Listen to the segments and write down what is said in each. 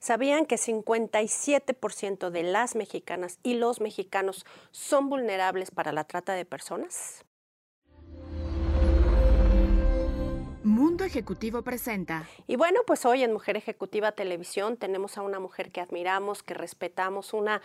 ¿Sabían que 57% de las mexicanas y los mexicanos son vulnerables para la trata de personas? Mundo Ejecutivo presenta. Y bueno, pues hoy en Mujer Ejecutiva Televisión tenemos a una mujer que admiramos, que respetamos, una,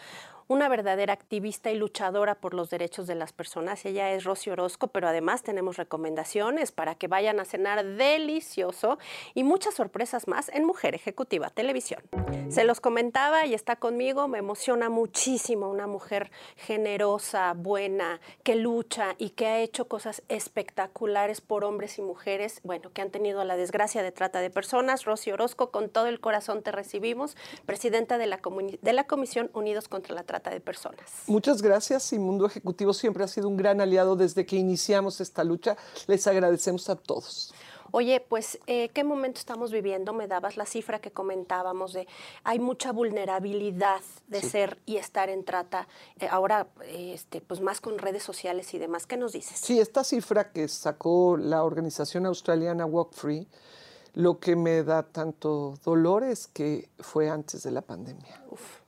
una verdadera activista y luchadora por los derechos de las personas. Ella es Rosy Orozco, pero además tenemos recomendaciones para que vayan a cenar delicioso y muchas sorpresas más en Mujer Ejecutiva Televisión. Se los comentaba y está conmigo, me emociona muchísimo una mujer generosa, buena, que lucha y que ha hecho cosas espectaculares por hombres y mujeres, bueno, que han tenido la desgracia de trata de personas. Rosy Orozco, con todo el corazón te recibimos, presidenta de la, de la Comisión Unidos contra la Trata de personas. Muchas gracias y Mundo Ejecutivo siempre ha sido un gran aliado desde que iniciamos esta lucha. Les agradecemos a todos. Oye, pues, eh, ¿qué momento estamos viviendo? Me dabas la cifra que comentábamos de hay mucha vulnerabilidad de ser y estar en trata. Eh, ahora, este, pues más con redes sociales y demás. ¿Qué nos dices? Sí, esta cifra que sacó la organización australiana Walk Free, lo que me da tanto dolor es que fue antes de la pandemia. Uf.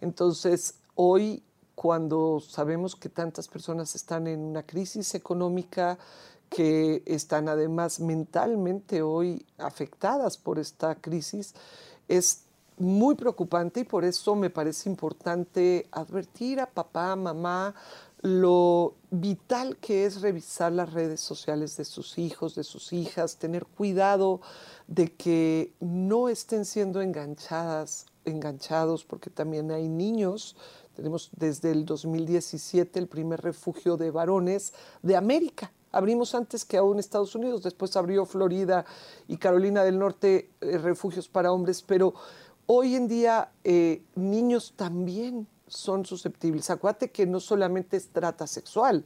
Entonces, hoy, cuando sabemos que tantas personas están en una crisis económica, que están además mentalmente hoy afectadas por esta crisis, es muy preocupante y por eso me parece importante advertir a papá, mamá, lo vital que es revisar las redes sociales de sus hijos, de sus hijas, tener cuidado de que no estén siendo enganchadas enganchados porque también hay niños. Tenemos desde el 2017 el primer refugio de varones de América. Abrimos antes que aún Estados Unidos, después abrió Florida y Carolina del Norte eh, refugios para hombres, pero hoy en día eh, niños también son susceptibles. Acuérdate que no solamente es trata sexual,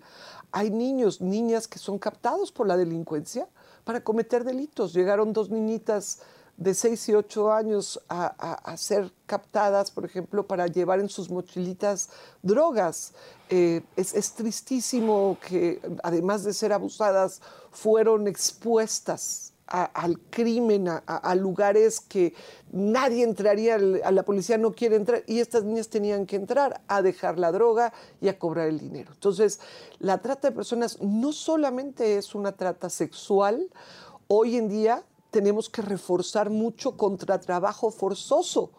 hay niños, niñas que son captados por la delincuencia para cometer delitos. Llegaron dos niñitas de 6 y 8 años a, ser captadas, por ejemplo, para llevar en sus mochilitas drogas. Eh, es, tristísimo que, además de ser abusadas, fueron expuestas al crimen, a, lugares que nadie entraría, a la policía no quiere entrar, y estas niñas tenían que entrar a dejar la droga y a cobrar el dinero. Entonces, la trata de personas no solamente es una trata sexual, hoy en día tenemos que reforzar mucho contra trabajo forzoso.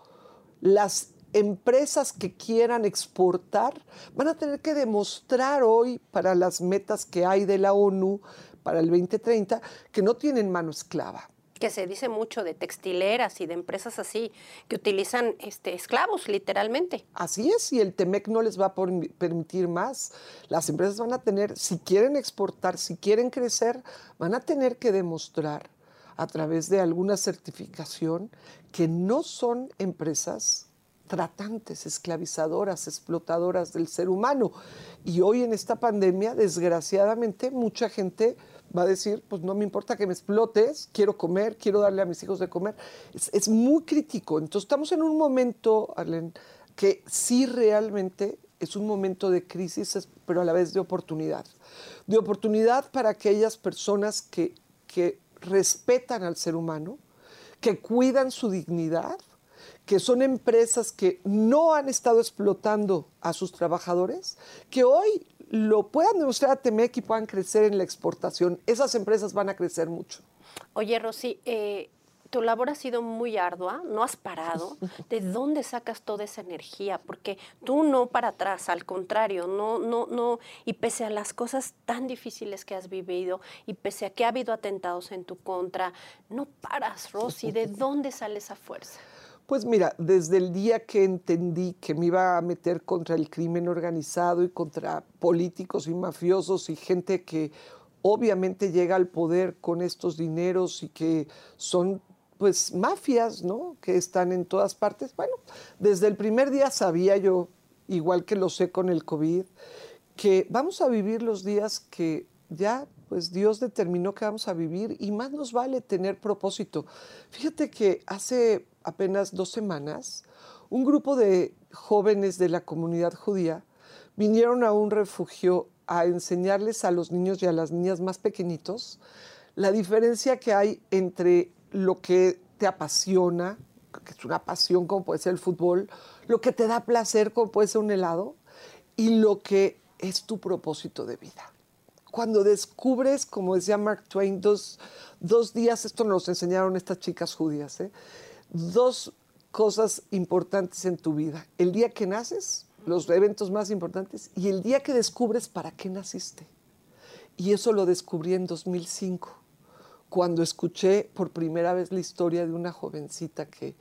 Las empresas que quieran exportar van a tener que demostrar hoy para las metas que hay de la ONU para el 2030 que no tienen mano esclava que se dice mucho de textileras y de empresas así, que utilizan este, esclavos literalmente. Así es, y el TEMEC no les va a permitir más. Las empresas van a tener, si quieren exportar, si quieren crecer, van a tener que demostrar a través de alguna certificación que no son empresas tratantes, esclavizadoras, explotadoras del ser humano. Y hoy en esta pandemia, desgraciadamente, mucha gente va a decir, pues no me importa que me explotes, quiero comer, quiero darle a mis hijos de comer. Es, muy crítico. Entonces estamos en un momento, Arlen, que sí realmente es un momento de crisis, pero a la vez de oportunidad. De oportunidad para aquellas personas que, que respetan al ser humano, que cuidan su dignidad, que son empresas que no han estado explotando a sus trabajadores, que hoy lo puedan demostrar a Temec y puedan crecer en la exportación. Esas empresas van a crecer mucho. Oye, Rosy, eh, tu labor ha sido muy ardua, no has parado. ¿De dónde sacas toda esa energía? Porque tú no para atrás, al contrario, no, no, no. Y pese a las cosas tan difíciles que has vivido y pese a que ha habido atentados en tu contra, no paras, Rosy. ¿De dónde sale esa fuerza? Pues mira, desde el día que entendí que me iba a meter contra el crimen organizado y contra políticos y mafiosos y gente que obviamente llega al poder con estos dineros y que son pues mafias, ¿no? Que están en todas partes. Bueno, desde el primer día sabía yo, igual que lo sé con el COVID, que vamos a vivir los días que ya pues Dios determinó que vamos a vivir y más nos vale tener propósito. Fíjate que hace apenas dos semanas un grupo de jóvenes de la comunidad judía vinieron a un refugio a enseñarles a los niños y a las niñas más pequeñitos la diferencia que hay entre lo que te apasiona, que es una pasión como puede ser el fútbol, lo que te da placer como puede ser un helado y lo que es tu propósito de vida. Cuando descubres, como decía Mark Twain, dos, dos días, esto nos enseñaron estas chicas judías, ¿eh? dos cosas importantes en tu vida. El día que naces, los eventos más importantes, y el día que descubres para qué naciste. Y eso lo descubrí en 2005, cuando escuché por primera vez la historia de una jovencita que,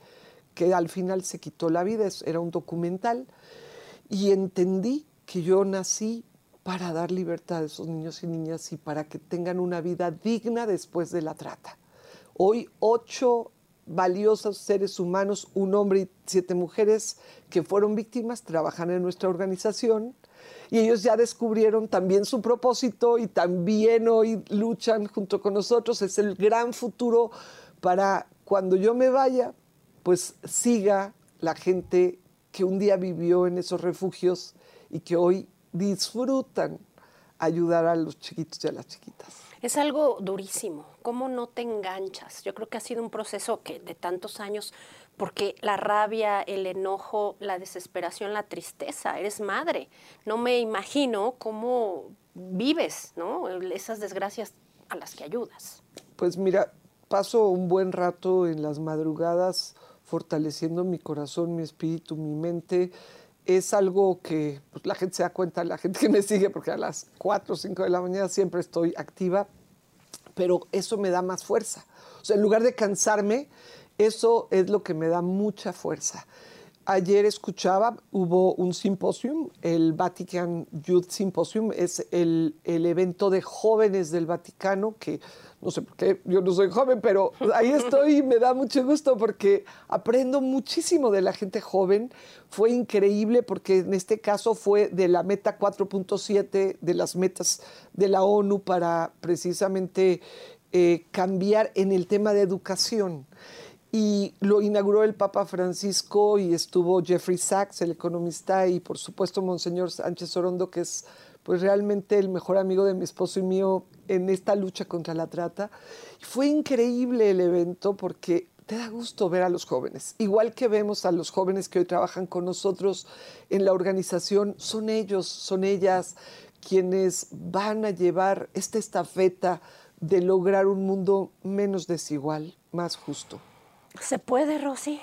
que al final se quitó la vida, era un documental, y entendí que yo nací para dar libertad a esos niños y niñas y para que tengan una vida digna después de la trata. Hoy ocho valiosos seres humanos, un hombre y siete mujeres que fueron víctimas, trabajan en nuestra organización y ellos ya descubrieron también su propósito y también hoy luchan junto con nosotros. Es el gran futuro para cuando yo me vaya, pues siga la gente que un día vivió en esos refugios y que hoy disfrutan ayudar a los chiquitos y a las chiquitas. Es algo durísimo. ¿Cómo no te enganchas? Yo creo que ha sido un proceso que de tantos años, porque la rabia, el enojo, la desesperación, la tristeza, eres madre. No me imagino cómo vives, ¿no? Esas desgracias a las que ayudas. Pues mira, paso un buen rato en las madrugadas fortaleciendo mi corazón, mi espíritu, mi mente es algo que pues, la gente se da cuenta, la gente que me sigue, porque a las 4 o 5 de la mañana siempre estoy activa, pero eso me da más fuerza. O sea, en lugar de cansarme, eso es lo que me da mucha fuerza. Ayer escuchaba, hubo un simposium, el Vatican Youth Symposium, es el, el evento de jóvenes del Vaticano que no sé por qué, yo no soy joven, pero ahí estoy y me da mucho gusto porque aprendo muchísimo de la gente joven. Fue increíble porque en este caso fue de la meta 4.7 de las metas de la ONU para precisamente eh, cambiar en el tema de educación. Y lo inauguró el Papa Francisco y estuvo Jeffrey Sachs, el economista, y por supuesto Monseñor Sánchez Orondo, que es pues realmente el mejor amigo de mi esposo y mío en esta lucha contra la trata. Fue increíble el evento porque te da gusto ver a los jóvenes. Igual que vemos a los jóvenes que hoy trabajan con nosotros en la organización, son ellos, son ellas quienes van a llevar esta estafeta de lograr un mundo menos desigual, más justo. ¿Se puede, Rosy?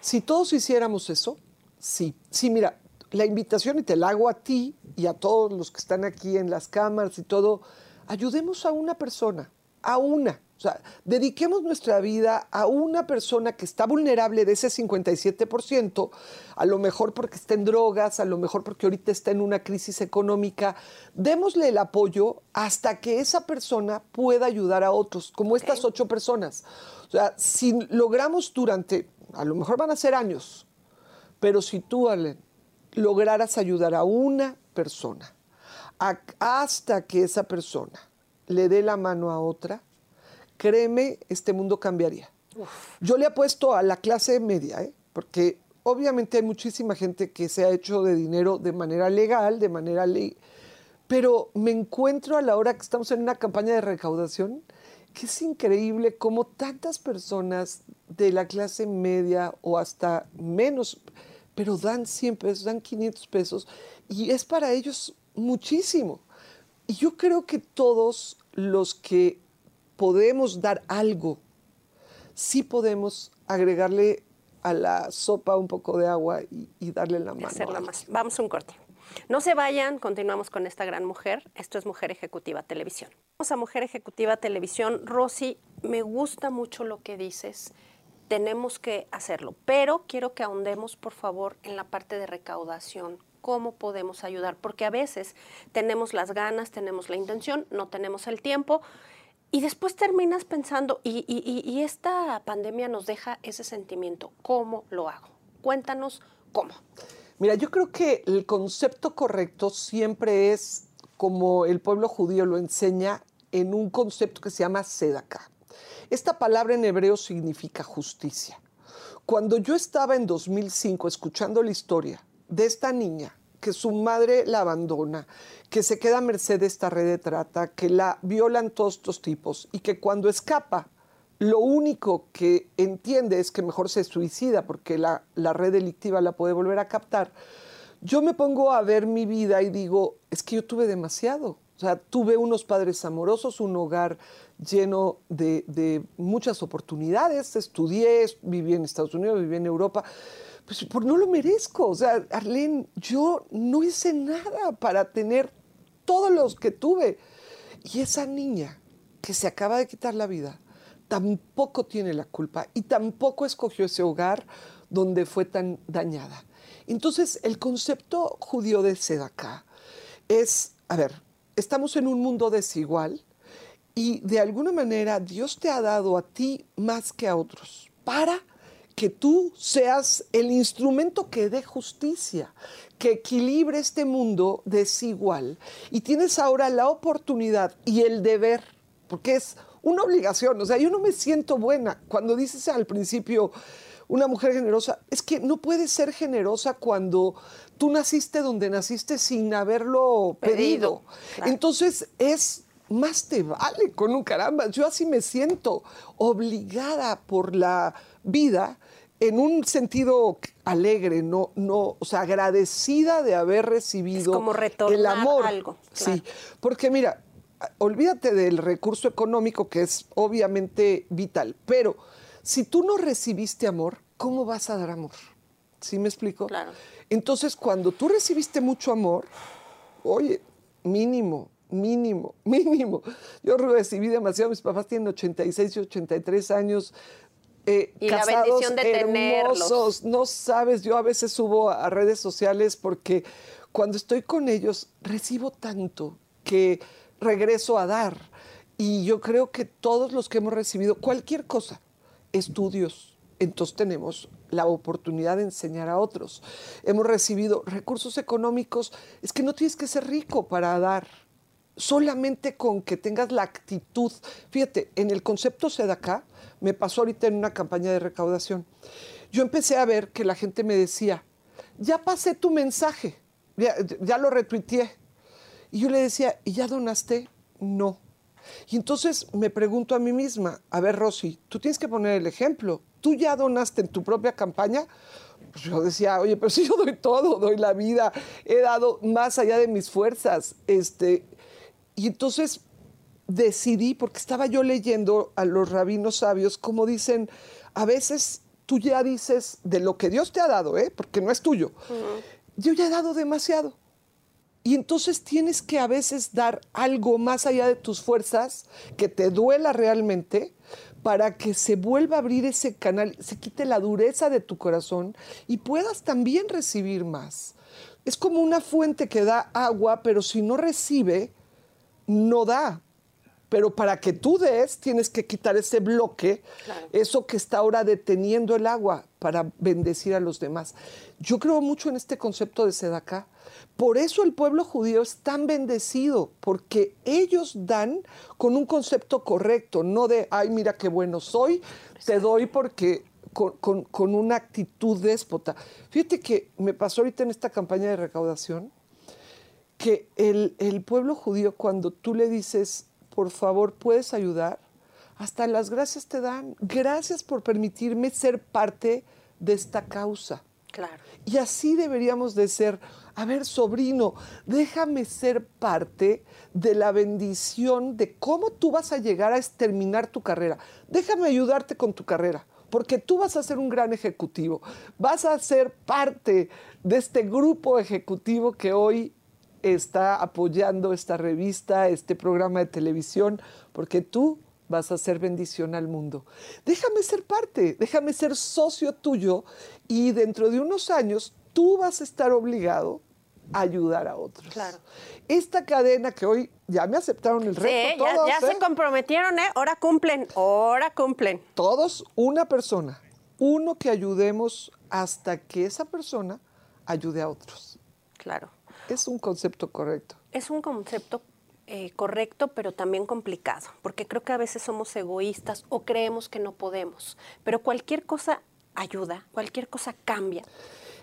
Si todos hiciéramos eso, sí. Sí, mira, la invitación, y te la hago a ti y a todos los que están aquí en las cámaras y todo, ayudemos a una persona, a una. O sea, dediquemos nuestra vida a una persona que está vulnerable de ese 57%, a lo mejor porque está en drogas, a lo mejor porque ahorita está en una crisis económica. Démosle el apoyo hasta que esa persona pueda ayudar a otros, como estas ocho personas. O sea, si logramos durante, a lo mejor van a ser años, pero si tú, Allen, lograras ayudar a una persona hasta que esa persona le dé la mano a otra, créeme, este mundo cambiaría. Yo le apuesto a la clase media, ¿eh? porque obviamente hay muchísima gente que se ha hecho de dinero de manera legal, de manera ley, pero me encuentro a la hora que estamos en una campaña de recaudación que es increíble cómo tantas personas de la clase media o hasta menos pero dan 100 pesos, dan 500 pesos y es para ellos muchísimo. Y yo creo que todos los que podemos dar algo, sí podemos agregarle a la sopa un poco de agua y, darle la mano. Hacerla más. Vamos a un corte. No se vayan, continuamos con esta gran mujer. Esto es Mujer Ejecutiva Televisión. Vamos a Mujer Ejecutiva Televisión. Rosy, me gusta mucho lo que dices tenemos que hacerlo. Pero quiero que ahondemos, por favor, en la parte de recaudación. ¿Cómo podemos ayudar? Porque a veces tenemos las ganas, tenemos la intención, no tenemos el tiempo. Y después terminas pensando, y, esta pandemia nos deja ese sentimiento, ¿cómo lo hago? Cuéntanos cómo. Mira, yo creo que el concepto correcto siempre es como el pueblo judío lo enseña en un concepto que se llama sedaka. Esta palabra en hebreo significa justicia. Cuando yo estaba en 2005 escuchando la historia de esta niña que su madre la abandona, que se queda a merced de esta red de trata, que la violan todos estos tipos y que cuando escapa lo único que entiende es que mejor se suicida porque la, la red delictiva la puede volver a captar, yo me pongo a ver mi vida y digo, es que yo tuve demasiado. O sea, tuve unos padres amorosos, un hogar lleno de, muchas oportunidades, estudié, viví en Estados Unidos, viví en Europa, pues por no lo merezco. O sea, Arlene, yo no hice nada para tener todos los que tuve. Y esa niña que se acaba de quitar la vida, tampoco tiene la culpa y tampoco escogió ese hogar donde fue tan dañada. Entonces, el concepto judío de Sedaka es, a ver, estamos en un mundo desigual y de alguna manera Dios te ha dado a ti más que a otros para que tú seas el instrumento que dé justicia, que equilibre este mundo desigual. Y tienes ahora la oportunidad y el deber, porque es una obligación. O sea, yo no me siento buena cuando dices al principio, una mujer generosa, es que no puedes ser generosa cuando tú naciste donde naciste sin haberlo pedido. Entonces es más te vale con un caramba. Yo así me siento obligada por la vida en un sentido alegre, no, no, o sea, agradecida de haber recibido como el amor. Algo, Sí, porque mira, olvídate del recurso económico que es obviamente vital, pero si tú no recibiste amor, ¿cómo vas a dar amor? ¿Sí me explico? Claro. Entonces, cuando tú recibiste mucho amor, oye, mínimo, mínimo, mínimo. Yo recibí demasiado, mis papás tienen 86 y 83 años. Eh, y la bendición de hermosos, no sabes, yo a veces subo a redes sociales porque cuando estoy con ellos recibo tanto que regreso a dar. Y yo creo que todos los que hemos recibido cualquier cosa, estudios, entonces tenemos la oportunidad de enseñar a otros. Hemos recibido recursos económicos, es que no tienes que ser rico para dar, solamente con que tengas la actitud. Fíjate, en el concepto SEDACA, me pasó ahorita en una campaña de recaudación, yo empecé a ver que la gente me decía, ya pasé tu mensaje, ya, lo retuiteé. Y yo le decía, ¿y ya donaste? No. Y entonces me pregunto a mí misma, a ver, Rosy, tú tienes que poner el ejemplo. ¿Tú ya donaste en tu propia campaña? Pues yo decía, oye, pero si yo doy todo, doy la vida, he dado más allá de mis fuerzas. Este, y entonces decidí, porque estaba yo leyendo a los rabinos sabios, como dicen, a veces tú ya dices de lo que Dios te ha dado, ¿eh? porque no es tuyo. Yo ya he dado demasiado. Y entonces tienes que a veces dar algo más allá de tus fuerzas, que te duela realmente, para que se vuelva a abrir ese canal, se quite la dureza de tu corazón y puedas también recibir más. Es como una fuente que da agua, pero si no recibe, no da. Pero para que tú des, tienes que quitar ese bloque, eso que está ahora deteniendo el agua para bendecir a los demás. Yo creo mucho en este concepto de Sedacá. Por eso el pueblo judío es tan bendecido, porque ellos dan con un concepto correcto, no de, ay, mira qué bueno soy, te doy porque con, una actitud déspota. Fíjate que me pasó ahorita en esta campaña de recaudación que el, el pueblo judío, cuando tú le dices, por favor, puedes ayudar, hasta las gracias te dan. Gracias por permitirme ser parte de esta causa. Claro. Y así deberíamos de ser a ver, sobrino, déjame ser parte de la bendición de cómo tú vas a llegar a terminar tu carrera. Déjame ayudarte con tu carrera, porque tú vas a ser un gran ejecutivo. Vas a ser parte de este grupo ejecutivo que hoy está apoyando esta revista, este programa de televisión, porque tú vas a hacer bendición al mundo. Déjame ser parte, déjame ser socio tuyo y dentro de unos años tú vas a estar obligado a ayudar a otros. Claro. Esta cadena que hoy ya me aceptaron el reto. Sí, ya, se ¿eh? comprometieron, ¿eh? Ahora cumplen, ahora cumplen. Todos, una persona, uno que ayudemos hasta que esa persona ayude a otros. Claro. Es un concepto correcto. Es un concepto eh, correcto, pero también complicado, porque creo que a veces somos egoístas o creemos que no podemos, pero cualquier cosa ayuda, cualquier cosa cambia.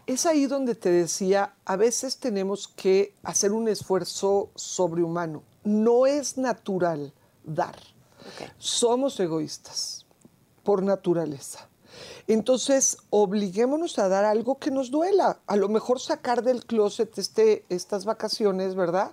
Es ahí donde te decía, a veces tenemos que hacer un esfuerzo sobrehumano. No es natural dar. Somos egoístas. por naturaleza. Entonces, obliguémonos a dar algo que nos duela. A lo mejor sacar del closet este, estas vacaciones, ¿verdad?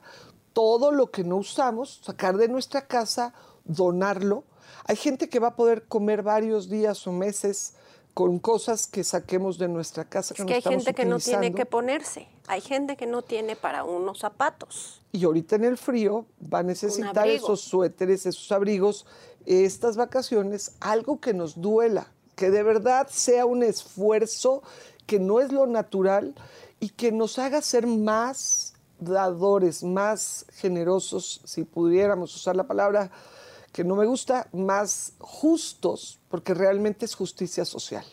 Todo lo que no usamos, sacar de nuestra casa, donarlo. Hay gente que va a poder comer varios días o meses con cosas que saquemos de nuestra casa. Que hay gente que no tiene que ponerse, hay gente que no tiene para unos zapatos. Y ahorita en el frío va a necesitar esos suéteres, esos abrigos, estas vacaciones, algo que nos duela, que de verdad sea un esfuerzo que no es lo natural y que nos haga ser más dadores, más generosos, si pudiéramos usar la palabra que no me gusta, más justos, porque realmente es justicia social.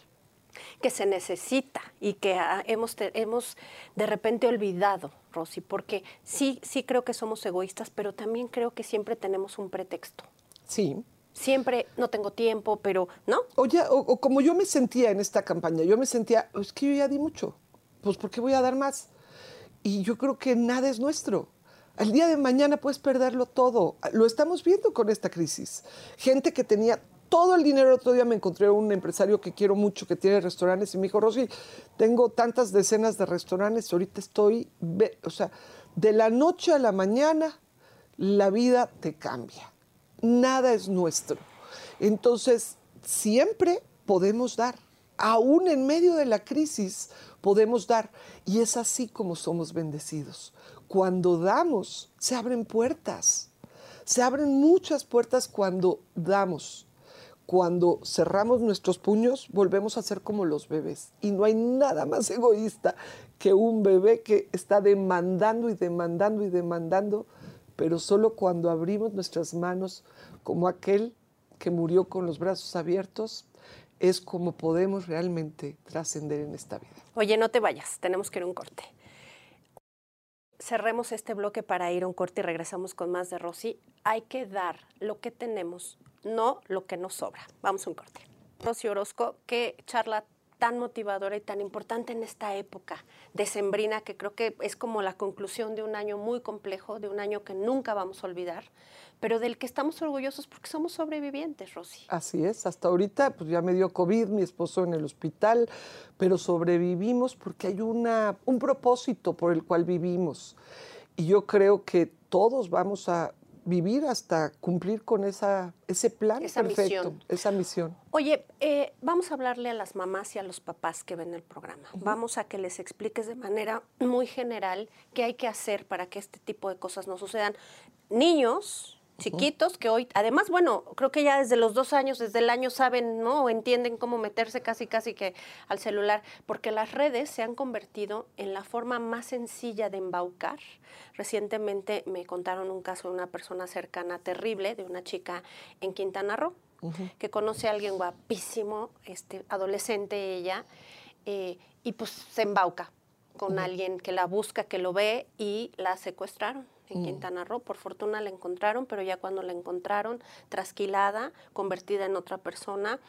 Que se necesita y que hemos, hemos de repente olvidado, Rosy, porque sí, sí creo que somos egoístas, pero también creo que siempre tenemos un pretexto. Sí. Siempre no tengo tiempo, pero ¿no? Oye, o, como yo me sentía en esta campaña, yo me sentía, es que yo ya di mucho, pues ¿por qué voy a dar más? Y yo creo que nada es nuestro. Al día de mañana puedes perderlo todo. Lo estamos viendo con esta crisis. Gente que tenía todo el dinero. Otro día me encontré un empresario que quiero mucho, que tiene restaurantes, y me dijo, Rosy, tengo tantas decenas de restaurantes, ahorita estoy, o sea, de la noche a la mañana, la vida te cambia. Nada es nuestro. Entonces, siempre podemos dar. Aún en medio de la crisis, podemos dar. Y es así como somos bendecidos cuando damos, se abren puertas. Se abren muchas puertas cuando damos. Cuando cerramos nuestros puños, volvemos a ser como los bebés. Y no hay nada más egoísta que un bebé que está demandando y demandando y demandando, pero solo cuando abrimos nuestras manos, como aquel que murió con los brazos abiertos, es como podemos realmente trascender en esta vida. Oye, no te vayas, tenemos que ir a un corte cerremos este bloque para ir a un corte y regresamos con más de Rosy. Hay que dar lo que tenemos, no lo que nos sobra. Vamos a un corte. Rosy Orozco, qué charla tan motivadora y tan importante en esta época decembrina que creo que es como la conclusión de un año muy complejo, de un año que nunca vamos a olvidar, pero del que estamos orgullosos porque somos sobrevivientes, Rosy. Así es, hasta ahorita pues ya me dio COVID, mi esposo en el hospital, pero sobrevivimos porque hay una, un propósito por el cual vivimos. Y yo creo que todos vamos a vivir hasta cumplir con esa, ese plan esa perfecto, misión. esa misión. Oye, eh, vamos a hablarle a las mamás y a los papás que ven el programa. Vamos a que les expliques de manera muy general qué hay que hacer para que este tipo de cosas no sucedan. Niños, chiquitos que hoy, además, bueno, creo que ya desde los dos años, desde el año saben, ¿no? O entienden cómo meterse casi, casi que al celular, porque las redes se han convertido en la forma más sencilla de embaucar. Recientemente me contaron un caso de una persona cercana terrible, de una chica en Quintana Roo, que conoce a alguien guapísimo, este, adolescente ella, eh, y pues se embauca con alguien que la busca, que lo ve y la secuestraron en mm. Quintana Roo. Por fortuna la encontraron, pero ya cuando la encontraron, trasquilada, convertida en otra persona,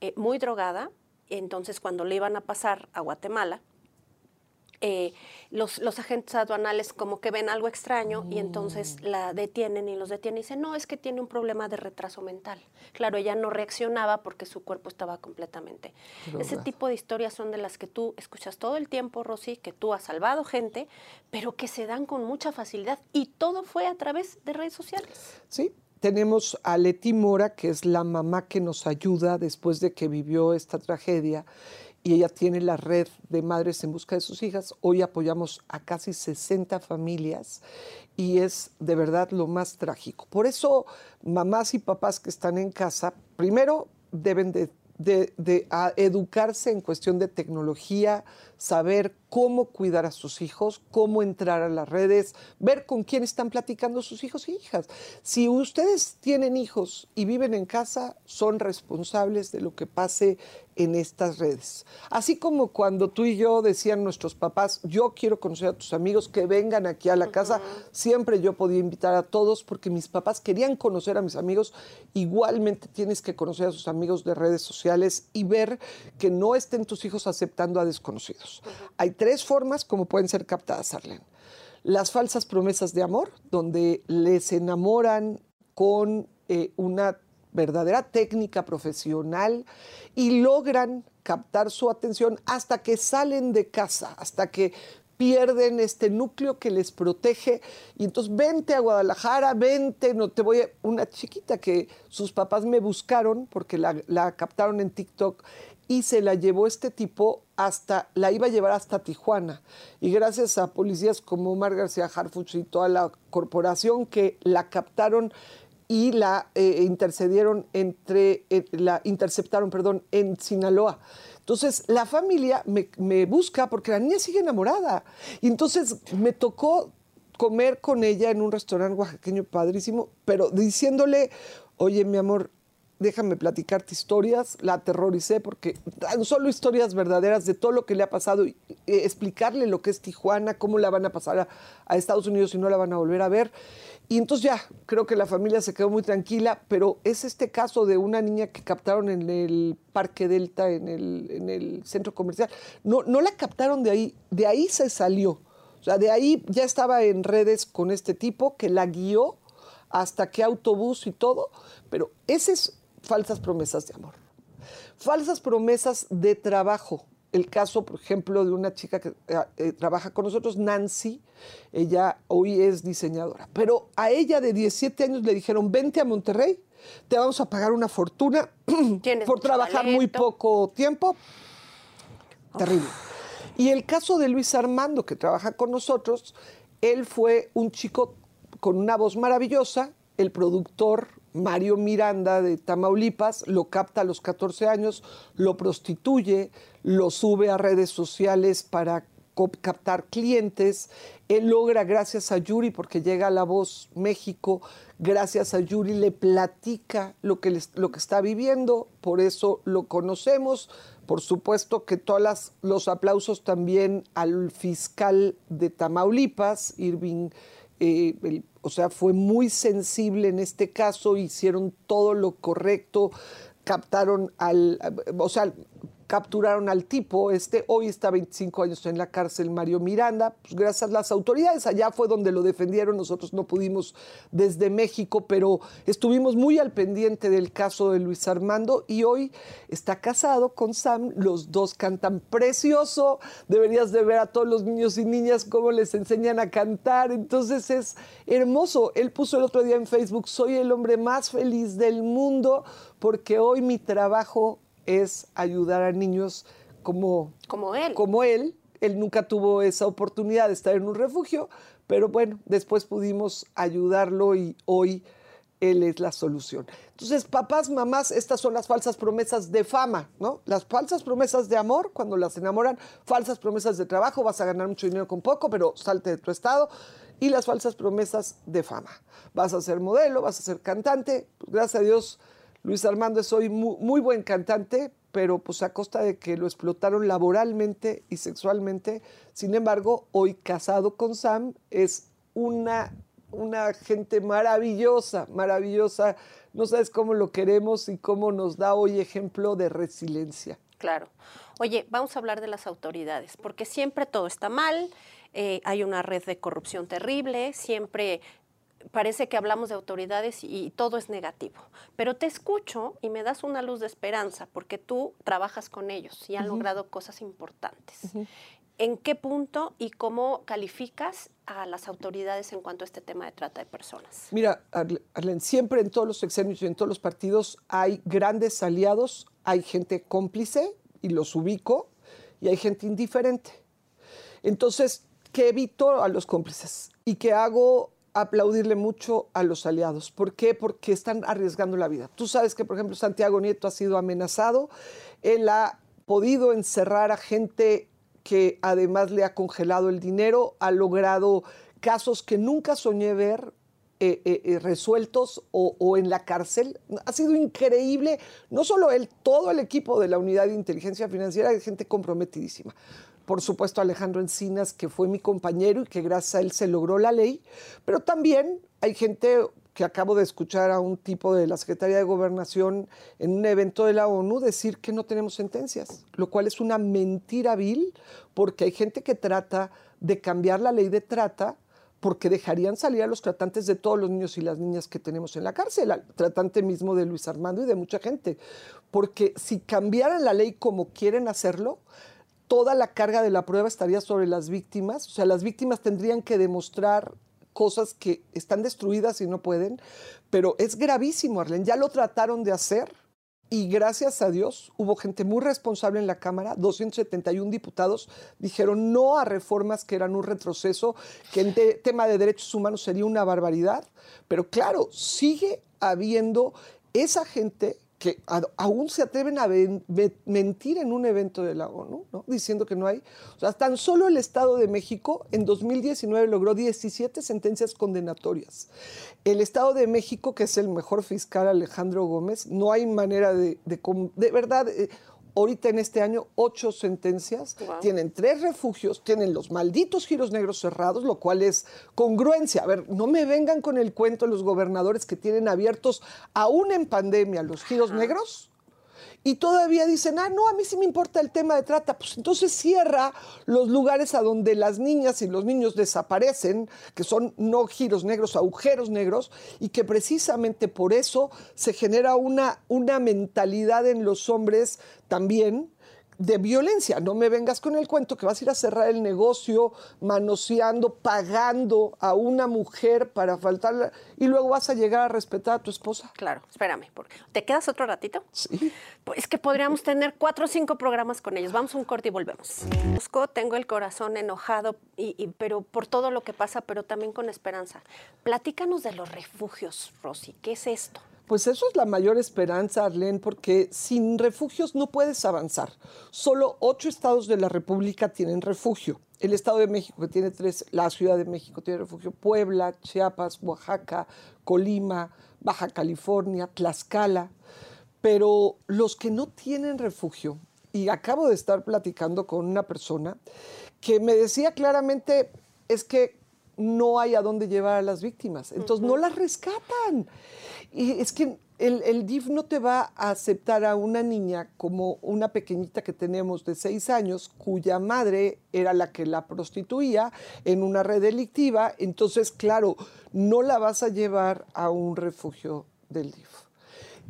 eh, muy drogada, entonces cuando le iban a pasar a Guatemala, eh, los, los, agentes aduanales como que ven algo extraño y entonces mm. la detienen y los detienen y dicen, no, es que tiene un problema de retraso mental. Claro, ella no reaccionaba porque su cuerpo estaba completamente. Ese tipo de historias son de las que tú escuchas todo el tiempo, Rosy, que tú has salvado gente, pero que se dan con mucha facilidad y todo fue a través de redes sociales. Sí, tenemos a Leti Mora, que es la mamá que nos ayuda después de que vivió esta tragedia y ella tiene la red de madres en busca de sus hijas. Hoy apoyamos a casi 60 familias y es de verdad lo más trágico. Por eso, mamás y papás que están en casa, primero deben de, educarse en cuestión de tecnología, saber cómo cuidar a sus hijos, cómo entrar a las redes, ver con quién están platicando sus hijos y hijas. Si ustedes tienen hijos y viven en casa, son responsables de lo que pase en estas redes. Así como cuando tú y yo decían nuestros papás, yo quiero conocer a tus amigos, que vengan aquí a la casa, siempre yo podía invitar a todos porque mis papás querían conocer a mis amigos, igualmente tienes que conocer a sus amigos de redes sociales y ver que no estén tus hijos aceptando a desconocidos. Hay tres formas como pueden ser captadas, Arlen. Las falsas promesas de amor, donde les enamoran con eh, una verdadera técnica profesional y logran captar su atención hasta que salen de casa, hasta que pierden este núcleo que les protege y entonces vente a Guadalajara, vente, no te voy a... Una chiquita que sus papás me buscaron porque la captaron en TikTok y se la llevó este tipo hasta, la iba a llevar hasta Tijuana. Y gracias a policías como Omar García Harfuch y toda la corporación que la captaron y la eh, intercedieron entre, eh, la interceptaron, perdón, en Sinaloa. Entonces, la familia me, busca porque la niña sigue enamorada. Y entonces me tocó comer con ella en un restaurante oaxaqueño padrísimo, pero diciéndole, oye, mi amor, déjame platicarte historias, la aterroricé porque solo historias verdaderas de todo lo que le ha pasado y explicarle lo que es Tijuana, cómo la van a pasar a, Estados Unidos y no la van a volver a ver. Y entonces ya, creo que la familia se quedó muy tranquila, pero es este caso de una niña que captaron en el Parque Delta, en el, en el centro comercial. No, no la captaron de ahí, de ahí se salió. O sea, de ahí ya estaba en redes con este tipo que la guió hasta qué autobús y todo, pero ese es falsas promesas de amor. Falsas promesas de trabajo. El caso, por ejemplo, de una chica que eh, eh, trabaja con nosotros, Nancy, ella hoy es diseñadora, pero a ella de 17 años le dijeron, vente a Monterrey, te vamos a pagar una fortuna por trabajar talento? muy poco tiempo. Terrible. Y el caso de Luis Armando, que trabaja con nosotros, él fue un chico con una voz maravillosa, el productor Mario Miranda de Tamaulipas lo capta a los 14 años, lo prostituye, lo sube a redes sociales para captar clientes. Él logra, gracias a Yuri, porque llega a La Voz México, gracias a Yuri le platica lo que, lo que está viviendo, por eso lo conocemos. Por supuesto que todos los aplausos también al fiscal de Tamaulipas, Irving eh, el, o sea, fue muy sensible en este caso, hicieron todo lo correcto, captaron al, o sea, capturaron al tipo, este hoy está 25 años en la cárcel, Mario Miranda, pues gracias a las autoridades, allá fue donde lo defendieron, nosotros no pudimos desde México, pero estuvimos muy al pendiente del caso de Luis Armando y hoy está casado con Sam, los dos cantan precioso, deberías de ver a todos los niños y niñas cómo les enseñan a cantar, entonces es hermoso, él puso el otro día en Facebook, soy el hombre más feliz del mundo porque hoy mi trabajo es ayudar a niños como, como él. Como él. Él nunca tuvo esa oportunidad de estar en un refugio, pero bueno, después pudimos ayudarlo y hoy él es la solución. Entonces, papás, mamás, estas son las falsas promesas de fama, ¿no? Las falsas promesas de amor, cuando las enamoran, falsas promesas de trabajo, vas a ganar mucho dinero con poco, pero salte de tu estado. Y las falsas promesas de fama. Vas a ser modelo, vas a ser cantante. Pues, gracias a Dios, Luis Armando es hoy muy, muy, buen cantante, pero pues a costa de que lo explotaron laboralmente y sexualmente. Sin embargo, hoy casado con Sam es una, una gente maravillosa, maravillosa. No sabes cómo lo queremos y cómo nos da hoy ejemplo de resiliencia. Claro. Oye, vamos a hablar de las autoridades, porque siempre todo está mal, eh, hay una red de corrupción terrible, siempre parece que hablamos de autoridades y, todo es negativo. Pero te escucho y me das una luz de esperanza porque tú trabajas con ellos y han uh -huh. logrado cosas importantes. Uh -huh. ¿En qué punto y cómo calificas a las autoridades en cuanto a este tema de trata de personas? Mira, Arlen, siempre en todos los sexenios y en todos los partidos hay grandes aliados, hay gente cómplice y los ubico, y hay gente indiferente. Entonces, ¿qué evito a los cómplices? ¿Y qué hago aplaudirle mucho a los aliados. ¿Por qué? Porque están arriesgando la vida. Tú sabes que, por ejemplo, Santiago Nieto ha sido amenazado. Él ha podido encerrar a gente que además le ha congelado el dinero, ha logrado casos que nunca soñé ver eh, eh, resueltos o, en la cárcel. Ha sido increíble, no solo él, todo el equipo de la unidad de inteligencia financiera es gente comprometidísima por supuesto Alejandro Encinas, que fue mi compañero y que gracias a él se logró la ley, pero también hay gente que acabo de escuchar a un tipo de la Secretaría de Gobernación en un evento de la ONU decir que no tenemos sentencias, lo cual es una mentira vil, porque hay gente que trata de cambiar la ley de trata porque dejarían salir a los tratantes de todos los niños y las niñas que tenemos en la cárcel, al tratante mismo de Luis Armando y de mucha gente. Porque si cambiaran la ley como quieren hacerlo, toda la carga de la prueba estaría sobre las víctimas. O sea, las víctimas tendrían que demostrar cosas que están destruidas y no pueden. Pero es gravísimo, Arlen. Ya lo trataron de hacer y gracias a Dios hubo gente muy responsable en la Cámara, 271 diputados dijeron no a reformas que eran un retroceso, que en tema de derechos humanos sería una barbaridad, pero claro, sigue habiendo esa gente que aún se atreven a mentir en un evento de la ONU, ¿no? diciendo que no hay. O sea, tan solo el Estado de México en 2019 logró 17 sentencias condenatorias. El Estado de México, que es el mejor fiscal Alejandro Gómez, no hay manera de, de, verdad, eh, ahorita en este año ocho sentencias, tienen tres refugios, tienen los malditos giros negros cerrados, lo cual es congruencia. A ver, no me vengan con el cuento los gobernadores que tienen abiertos aún en pandemia los giros negros y todavía dicen, ah, no, a mí sí me importa el tema de trata. Pues entonces cierra los lugares a donde las niñas y los niños desaparecen, que son no giros negros, agujeros negros, y que precisamente por eso se genera una, una mentalidad en los hombres también de violencia. No me vengas con el cuento que vas a ir a cerrar el negocio manoseando, pagando a una mujer para faltarla y luego vas a llegar a respetar a tu esposa. Claro, espérame. ¿Te quedas otro ratito? Sí. Pues que podríamos tener cuatro o cinco programas con ellos. Vamos a un corte y volvemos. Busco, tengo el corazón enojado, y, pero por todo lo que pasa, pero también con esperanza. Platícanos de los refugios, Rosy. ¿Qué es esto? Pues eso es la mayor esperanza, Arlene, porque sin refugios no puedes avanzar. Solo ocho estados de la República tienen refugio. El Estado de México que tiene tres, la Ciudad de México tiene refugio, Puebla, Chiapas, Oaxaca, Colima, Baja California, Tlaxcala. Pero los que no tienen refugio, y acabo de estar platicando con una persona que me decía claramente, es que no hay a dónde llevar a las víctimas, entonces no las rescatan. Y es que el, DIF no te va a aceptar a una niña como una pequeñita que tenemos de seis años, cuya madre era la que la prostituía en una red delictiva. Entonces, claro, no la vas a llevar a un refugio del DIF.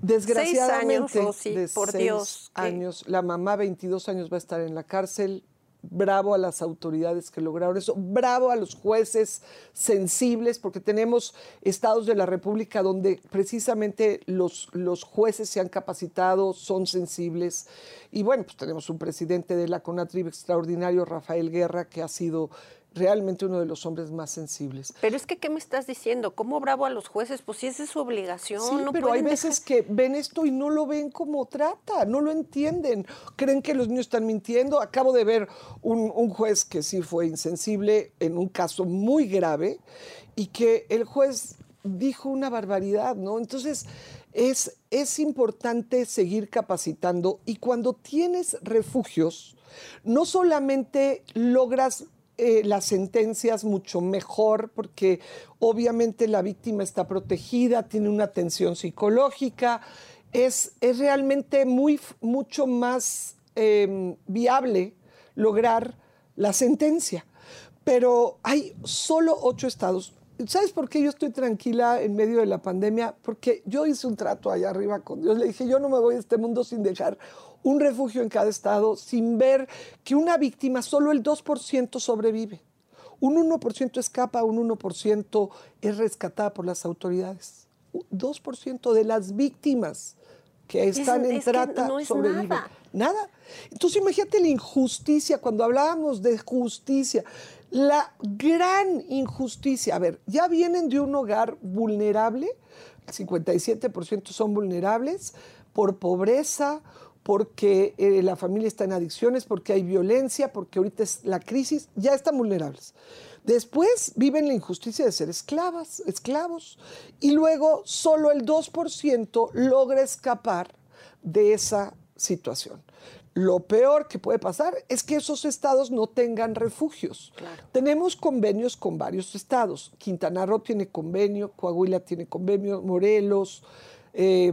Desgraciadamente, seis años, por Dios, años, la mamá, 22 años, va a estar en la cárcel bravo a las autoridades que lograron eso, bravo a los jueces sensibles, porque tenemos estados de la República donde precisamente los, los jueces se han capacitado, son sensibles. Y bueno, pues tenemos un presidente de la CONATRIB extraordinario, Rafael Guerra, que ha sido realmente uno de los hombres más sensibles. Pero es que, ¿qué me estás diciendo? ¿Cómo bravo a los jueces? Pues si esa es su obligación. Sí, pero hay veces que ven esto y no lo ven como trata, no lo entienden. Creen que los niños están mintiendo. Acabo de ver un, un juez que sí fue insensible en un caso muy grave y que el juez dijo una barbaridad, ¿no? Entonces, es, es importante seguir capacitando y cuando tienes refugios, no solamente logras eh, las sentencias mucho mejor porque obviamente la víctima está protegida, tiene una atención psicológica, es, es realmente muy, mucho más em, viable lograr la sentencia. Pero hay solo ocho estados. ¿Sabes por qué yo estoy tranquila en medio de la pandemia? Porque yo hice un trato allá arriba con Dios. Le dije, yo no me voy a este mundo sin dejar un refugio en cada estado sin ver que una víctima solo el 2% sobrevive. Un 1% escapa, un 1% es rescatada por las autoridades. 2% de las víctimas que están en trata sobreviven. Nada. nada. Entonces imagínate la injusticia, cuando hablábamos de justicia, la gran injusticia. A ver, ya vienen de un hogar vulnerable, el 57% son vulnerables por pobreza, porque eh, la familia está en adicciones, porque hay violencia, porque ahorita es la crisis, ya están vulnerables. Después viven la injusticia de ser esclavas, esclavos, y luego solo el 2% logra escapar de esa situación. Lo peor que puede pasar es que esos estados no tengan refugios. Tenemos convenios con varios estados. Quintana Roo tiene convenio, Coahuila tiene convenio, Morelos, eh,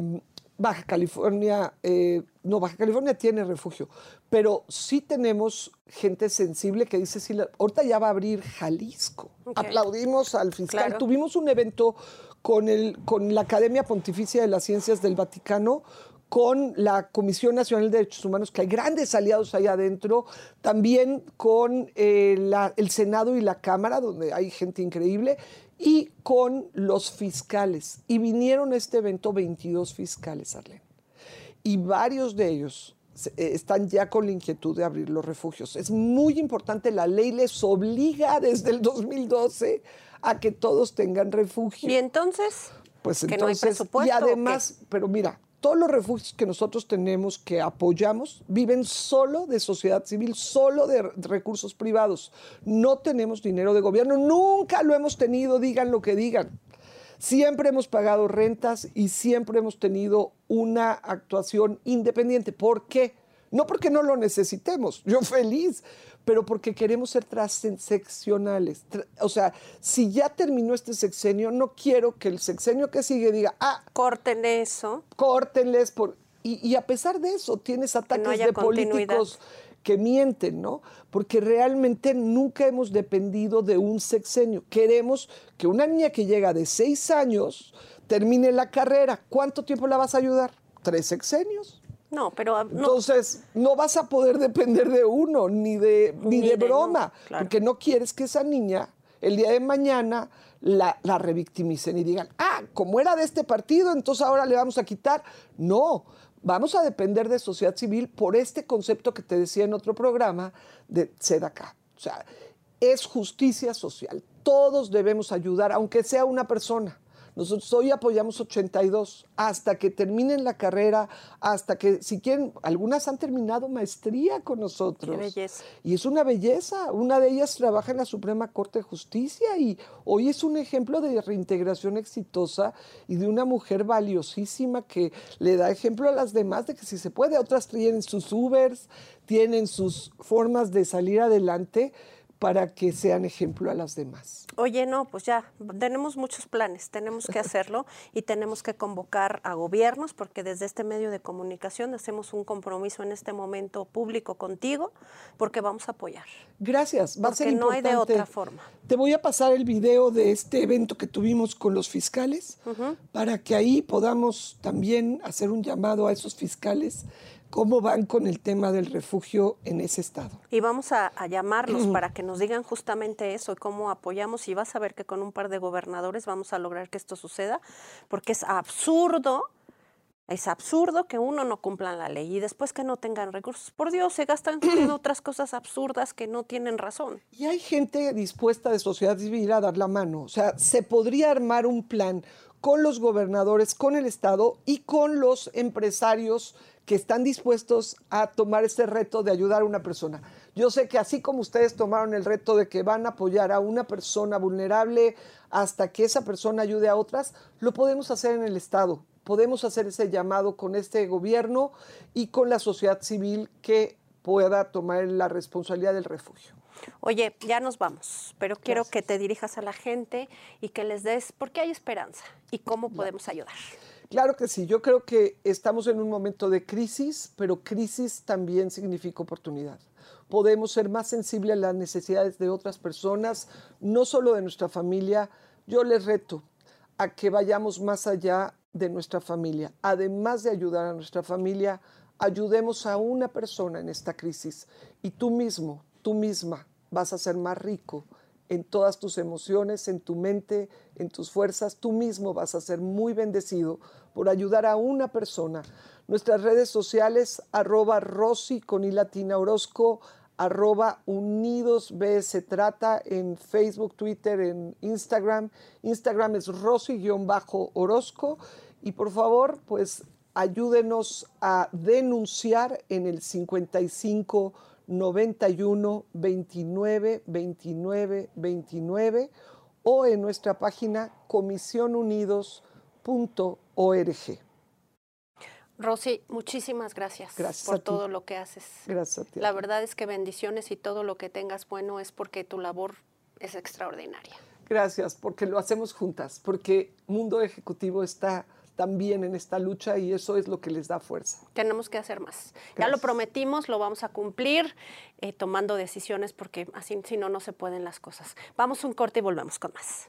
Baja California, eh, no, Baja California tiene refugio, pero sí tenemos gente sensible que dice, sí, ahorita ya va a abrir Jalisco. Aplaudimos al fiscal. Tuvimos un evento con, el, con la Academia Pontificia de las Ciencias del Vaticano, con la Comisión Nacional de Derechos Humanos, que hay grandes aliados ahí adentro, también con eh, el Senado y la Cámara, donde hay gente increíble, y con los fiscales. Y vinieron a este evento 22 fiscales, Arlene y varios de ellos eh, están ya con la inquietud de abrir los refugios. Es muy importante, la ley les obliga desde el 2012 a que todos tengan refugio. ¿Y entonces? Pues entonces, y además, pero mira, todos los refugios que nosotros tenemos, que apoyamos, viven solo de sociedad civil, solo de recursos privados. No tenemos dinero de gobierno, nunca lo hemos tenido, digan lo que digan. Siempre hemos pagado rentas y siempre hemos tenido una actuación independiente. ¿Por qué? No porque no lo necesitemos, yo feliz, pero porque queremos ser transeccionales. O sea, si ya terminó este sexenio, no quiero que el sexenio que sigue diga, ah, corten eso. Córtenles por... Y, a pesar de eso, tienes ataques de políticos que mienten, ¿no? Porque realmente nunca hemos dependido de un sexenio. Queremos que una niña que llega de seis años termine la carrera. ¿Cuánto tiempo la vas a ayudar? ¿Tres sexenios? No, pero... Ah, Entonces, no vas a poder depender de uno, ni de, ni, de, broma, porque no quieres que esa niña, el día de mañana, la, la revictimicen y digan, ah, como era de este partido, entonces ahora le vamos a quitar. No, vamos a depender de sociedad civil por este concepto que te decía en otro programa de SEDACA. O sea, es justicia social. Todos debemos ayudar, aunque sea una persona. Nosotros hoy apoyamos 82 hasta que terminen la carrera, hasta que, si quieren, algunas han terminado maestría con nosotros. Qué belleza. Y es una belleza. Una de ellas trabaja en la Suprema Corte de Justicia y hoy es un ejemplo de reintegración exitosa y de una mujer valiosísima que le da ejemplo a las demás de que si se puede, otras tienen sus Ubers, tienen sus formas de salir adelante para que sean ejemplo a las demás. Oye, no, pues ya, tenemos muchos planes, tenemos que hacerlo y tenemos que convocar a gobiernos porque desde este medio de comunicación hacemos un compromiso en este momento público contigo porque vamos a apoyar. Gracias, va a ser no hay de otra forma. Te voy a pasar el video de este evento que tuvimos con los fiscales para que ahí podamos también hacer un llamado a esos fiscales cómo van con el tema del refugio en ese estado. Y vamos a, llamarlos para que nos digan justamente eso y cómo apoyamos. Y vas a ver que con un par de gobernadores vamos a lograr que esto suceda, porque es absurdo. Es absurdo que uno no cumpla la ley y después que no tengan recursos. Por Dios, se gastan en otras cosas absurdas que no tienen razón. Y hay gente dispuesta de sociedad civil a dar la mano. O sea, se podría armar un plan con los gobernadores, con el Estado y con los empresarios que están dispuestos a tomar este reto de ayudar a una persona. Yo sé que así como ustedes tomaron el reto de que van a apoyar a una persona vulnerable hasta que esa persona ayude a otras, lo podemos hacer en el Estado. Podemos hacer ese llamado con este gobierno y con la sociedad civil que pueda tomar la responsabilidad del refugio. Oye, ya nos vamos, pero quiero que te dirijas a la gente y que les des por qué hay esperanza y cómo podemos ayudar. Claro que sí, yo creo que estamos en un momento de crisis, pero crisis también significa oportunidad. Podemos ser más sensibles a las necesidades de otras personas, no solo de nuestra familia. Yo les reto a que vayamos más allá de nuestra familia. Además de ayudar a nuestra familia, ayudemos a una persona en esta crisis y tú mismo, tú misma vas a ser más rico en todas tus emociones, en tu mente, en tus fuerzas. Tú mismo vas a ser muy bendecido por ayudar a una persona. Nuestras redes sociales, arroba Rosy con Orozco, arroba Unidos se trata en Facebook, Twitter, en Instagram. Instagram es Rosy-Orozco. Y por favor, pues ayúdenos a denunciar en el 55 91 29 29 29 o en nuestra página comisionunidos.org. Rosy, muchísimas gracias, por todo lo que haces. Gracias a ti. La verdad es que bendiciones y todo lo que tengas bueno es porque tu labor es extraordinaria. Gracias, porque lo hacemos juntas, porque Mundo Ejecutivo está también en esta lucha y eso es lo que les da fuerza. Tenemos que hacer más. Ya lo prometimos, lo vamos a cumplir, eh, tomando decisiones porque así si no, no se pueden las cosas. Vamos un corte y volvemos con más.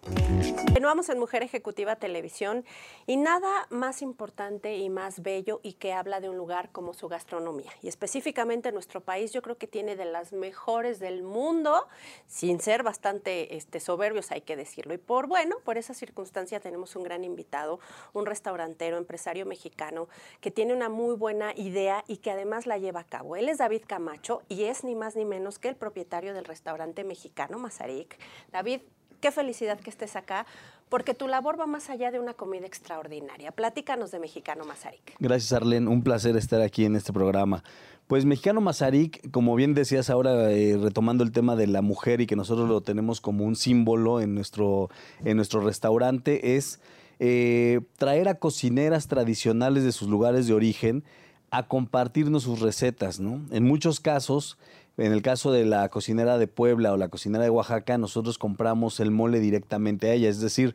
Continuamos en Mujer Ejecutiva Televisión y nada más importante y más bello y que habla de un lugar como su gastronomía. Y específicamente nuestro país yo creo que tiene de las mejores del mundo, sin ser bastante este, soberbios hay que decirlo. Y por bueno, por esa circunstancia tenemos un gran invitado, un empresario mexicano que tiene una muy buena idea y que además la lleva a cabo. Él es David Camacho y es ni más ni menos que el propietario del restaurante mexicano Mazarik. David, qué felicidad que estés acá, porque tu labor va más allá de una comida extraordinaria. Platícanos de Mexicano Mazarik. Gracias, Arlen. Un placer estar aquí en este programa. Pues Mexicano Mazarik, como bien decías ahora, eh, retomando el tema de la mujer y que nosotros lo tenemos como un símbolo en nuestro, en nuestro restaurante, es eh, traer a cocineras tradicionales de sus lugares de origen a compartirnos sus recetas, ¿no? En muchos casos, en el caso de la cocinera de Puebla o la cocinera de Oaxaca, nosotros compramos el mole directamente a ella. Es decir,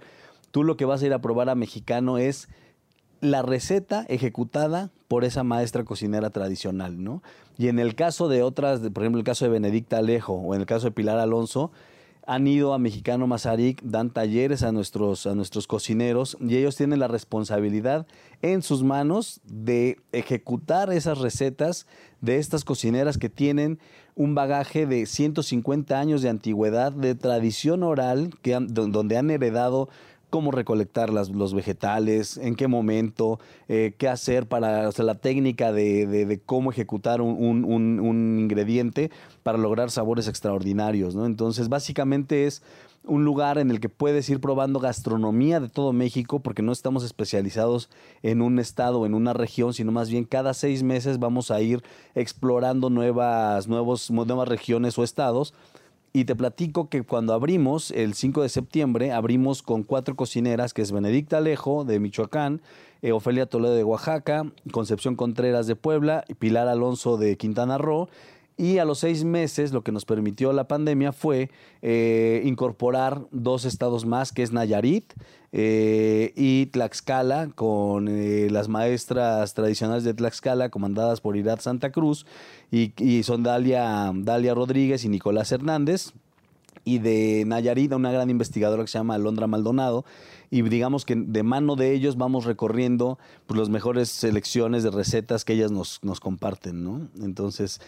tú lo que vas a ir a probar a mexicano es la receta ejecutada por esa maestra cocinera tradicional, ¿no? Y en el caso de otras, por ejemplo, el caso de Benedicta Alejo o en el caso de Pilar Alonso, han ido a Mexicano Mazarik, dan talleres a nuestros, a nuestros cocineros y ellos tienen la responsabilidad en sus manos de ejecutar esas recetas de estas cocineras que tienen un bagaje de 150 años de antigüedad, de tradición oral, que donde han heredado cómo recolectar los vegetales, en qué momento, eh, qué hacer para, la técnica de, cómo ejecutar un, ingrediente para lograr sabores extraordinarios. Entonces, básicamente es un lugar en el que puedes ir probando gastronomía de todo México, porque no estamos especializados en un estado o en una región, sino más bien cada seis meses vamos a ir explorando nuevas, nuevos, nuevas regiones o estados y te platico que cuando abrimos, el 5 de septiembre, abrimos con cuatro cocineras, que es Benedicta Alejo de Michoacán, eh, Ofelia Toledo de Oaxaca, Concepción Contreras de Puebla y Pilar Alonso de Quintana Roo. Y a los seis meses lo que nos permitió la pandemia fue eh, incorporar dos estados más, que es Nayarit eh, y Tlaxcala, con eh, las maestras tradicionales de Tlaxcala, comandadas por Irat Santa Cruz, y, son Dalia, Dalia Rodríguez y Nicolás Hernández y de Nayarit, una gran investigadora que se llama Alondra Maldonado, y digamos que de mano de ellos vamos recorriendo pues, las mejores selecciones de recetas que ellas nos, nos comparten, ¿no? Entonces,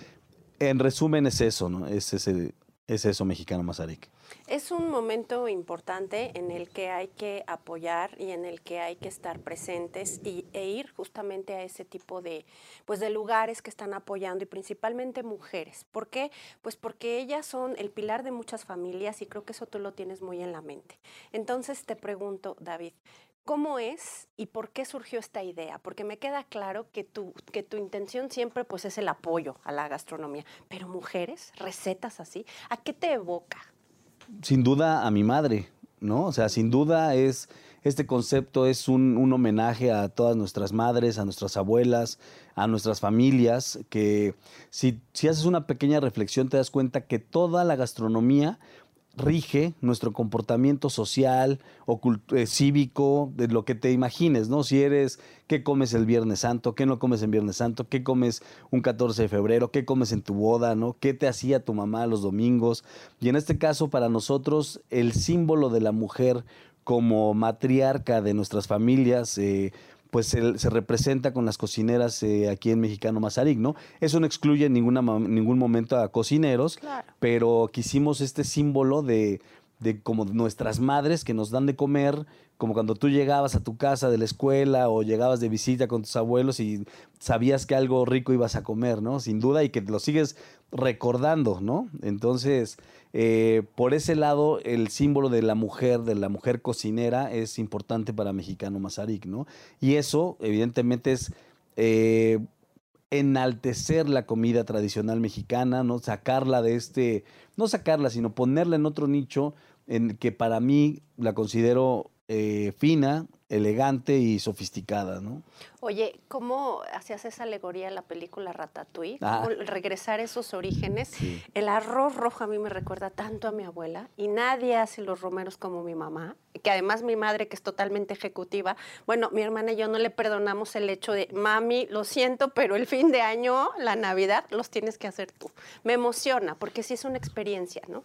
en resumen es eso, ¿no? Es, ese, es eso, Mexicano Mazarik. Es un momento importante en el que hay que apoyar y en el que hay que estar presentes y, e ir justamente a ese tipo de, pues de lugares que están apoyando y principalmente mujeres. ¿Por qué? Pues porque ellas son el pilar de muchas familias y creo que eso tú lo tienes muy en la mente. Entonces te pregunto, David, ¿Cómo es y por qué surgió esta idea? Porque me queda claro que tu, que tu intención siempre pues, es el apoyo a la gastronomía. Pero mujeres, recetas así, ¿a qué te evoca? Sin duda a mi madre, ¿no? O sea, sin duda es, este concepto es un, un homenaje a todas nuestras madres, a nuestras abuelas, a nuestras familias, que si, si haces una pequeña reflexión te das cuenta que toda la gastronomía rige nuestro comportamiento social o eh, cívico, de lo que te imagines, ¿no? Si eres, ¿qué comes el Viernes Santo? ¿Qué no comes en Viernes Santo? ¿Qué comes un 14 de febrero? ¿Qué comes en tu boda? ¿no? ¿Qué te hacía tu mamá los domingos? Y en este caso, para nosotros, el símbolo de la mujer como matriarca de nuestras familias, eh, pues se, representa con las cocineras eh, aquí en Mexicano Mazarik, ¿no? Eso no excluye en ninguna, ningún momento a cocineros, pero quisimos este símbolo de, de como nuestras madres que nos dan de comer, como cuando tú llegabas a tu casa de la escuela o llegabas de visita con tus abuelos y sabías que algo rico ibas a comer, ¿no? Sin duda y que lo sigues recordando, ¿no? Entonces, eh, por ese lado, el símbolo de la mujer, de la mujer cocinera, es importante para Mexicano Mazarik, ¿no? Y eso, evidentemente, es eh, enaltecer la comida tradicional mexicana, ¿no? Sacarla de este, no sacarla, sino ponerla en otro nicho en que para mí la considero eh, fina, elegante y sofisticada, ¿no? Oye, ¿cómo hacías esa alegoría en la película Ratatouille? Ah. regresar a esos orígenes. El arroz rojo a mí me recuerda tanto a mi abuela y nadie hace los romeros como mi mamá, que además mi madre, que es totalmente ejecutiva, bueno, mi hermana y yo no le perdonamos el hecho de, mami, lo siento, pero el fin de año, la Navidad, los tienes que hacer tú. Me emociona porque sí es una experiencia, ¿no?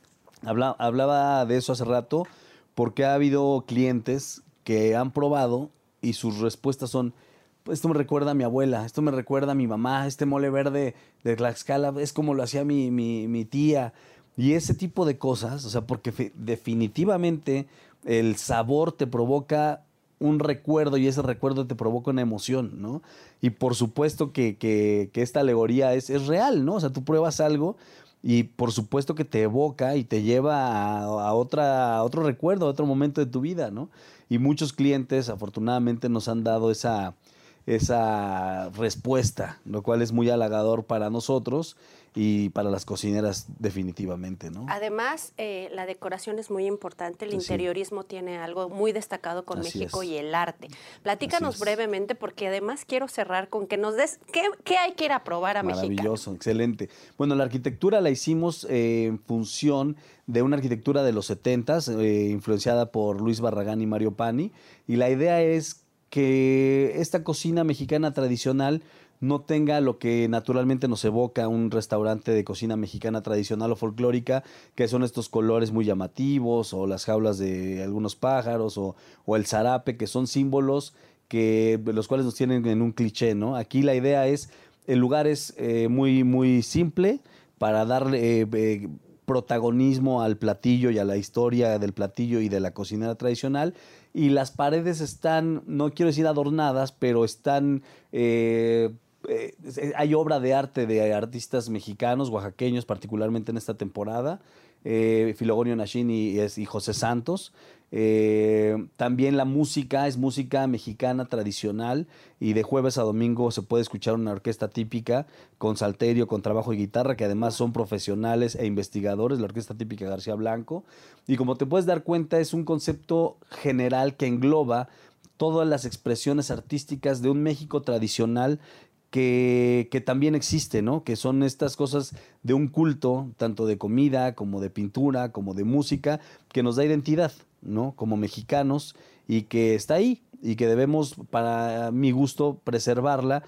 hablaba de eso hace rato porque ha habido clientes que han probado y sus respuestas son, pues esto me recuerda a mi abuela, esto me recuerda a mi mamá, este mole verde de Tlaxcala es como lo hacía mi, mi, tía. Y ese tipo de cosas, o sea, porque definitivamente el sabor te provoca un recuerdo y ese recuerdo te provoca una emoción, ¿no? Y por supuesto que, que, esta alegoría es, es, real, ¿no? O sea, tú pruebas algo y por supuesto que te evoca y te lleva a, otra, a otro recuerdo, a otro momento de tu vida, ¿no? Y muchos clientes afortunadamente nos han dado esa, esa respuesta, lo cual es muy halagador para nosotros y para las cocineras definitivamente, ¿no? Además, eh, la decoración es muy importante, el interiorismo tiene algo muy destacado con México y el arte. Platícanos brevemente porque además quiero cerrar con que nos des qué, hay que ir a probar a México. Maravilloso, excelente. Bueno, la arquitectura la hicimos eh, en función de una arquitectura de los 70 eh, influenciada por Luis Barragán y Mario Pani, y la idea es que esta cocina mexicana tradicional no tenga lo que naturalmente nos evoca un restaurante de cocina mexicana tradicional o folclórica, que son estos colores muy llamativos, o las jaulas de algunos pájaros, o, el zarape, que son símbolos que los cuales nos tienen en un cliché, ¿no? Aquí la idea es, el lugar es eh, muy, muy simple para darle eh, eh, protagonismo al platillo y a la historia del platillo y de la cocinera tradicional y las paredes están, no quiero decir adornadas, pero están... Eh, eh, hay obra de arte de artistas mexicanos, oaxaqueños, particularmente en esta temporada. Eh, Filogonio Nashin y, y, José Santos. Eh, también la música es música mexicana tradicional y de jueves a domingo se puede escuchar una orquesta típica con salterio, con trabajo y guitarra, que además son profesionales e investigadores, la orquesta típica García Blanco. Y como te puedes dar cuenta, es un concepto general que engloba todas las expresiones artísticas de un México tradicional que, que, también existe, ¿no? Que son estas cosas de un culto, tanto de comida como de pintura, como de música, que nos da identidad, ¿no? Como mexicanos y que está ahí y que debemos, para mi gusto, preservarla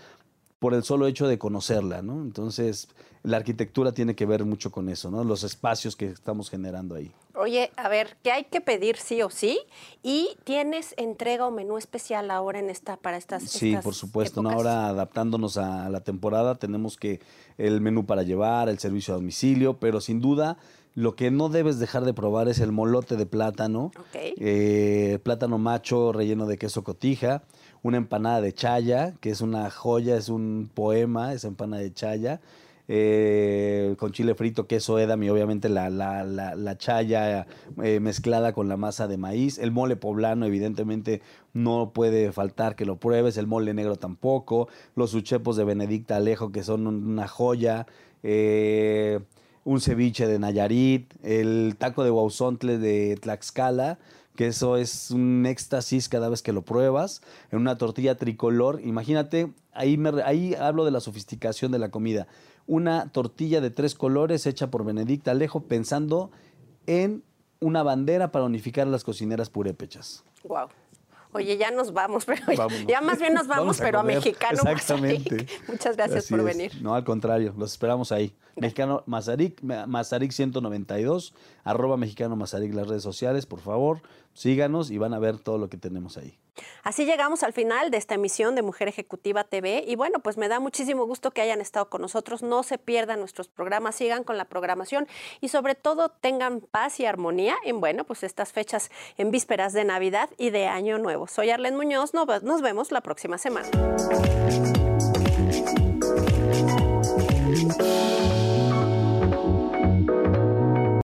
por el solo hecho de conocerla, ¿no? Entonces, la arquitectura tiene que ver mucho con eso, ¿no? Los espacios que estamos generando ahí. Oye, a ver, ¿qué hay que pedir sí o sí? Y tienes entrega o menú especial ahora en esta para estas Sí, por supuesto, ¿no? Ahora adaptándonos a la temporada tenemos que el menú para llevar, el servicio a domicilio, pero sin duda lo que no debes dejar de probar es el molote de plátano, eh, plátano macho relleno de queso cotija, una empanada de chaya, que es una joya, es un poema, esa empanada de chaya, eh, con chile frito, queso edam y obviamente la, la, la, chaya eh, mezclada con la masa de maíz. El mole poblano, evidentemente, no puede faltar que lo pruebes. El mole negro tampoco. Los uchepos de Benedicta Alejo, que son una joya. Eh, un ceviche de Nayarit. El taco de Huauzontle de Tlaxcala que eso es un éxtasis cada vez que lo pruebas, en una tortilla tricolor. Imagínate, ahí, me, ahí hablo de la sofisticación de la comida. Una tortilla de tres colores hecha por Benedicta Alejo pensando en una bandera para unificar las cocineras purépechas. Wow. Oye, ya nos vamos, pero ya, más bien nos vamos, pero a Mexicano Exactamente. Muchas gracias por venir. No, al contrario, los esperamos ahí. Mexicano Mazarik, Mazarik 192, arroba Mexicano Mazarik las redes sociales, por favor, síganos y van a ver todo lo que tenemos ahí. Así llegamos al final de esta emisión de Mujer Ejecutiva TV y bueno, pues me da muchísimo gusto que hayan estado con nosotros. No se pierdan nuestros programas, sigan con la programación y sobre todo tengan paz y armonía en bueno, pues estas fechas en vísperas de Navidad y de Año Nuevo. Soy Arlen Muñoz, nos vemos la próxima semana.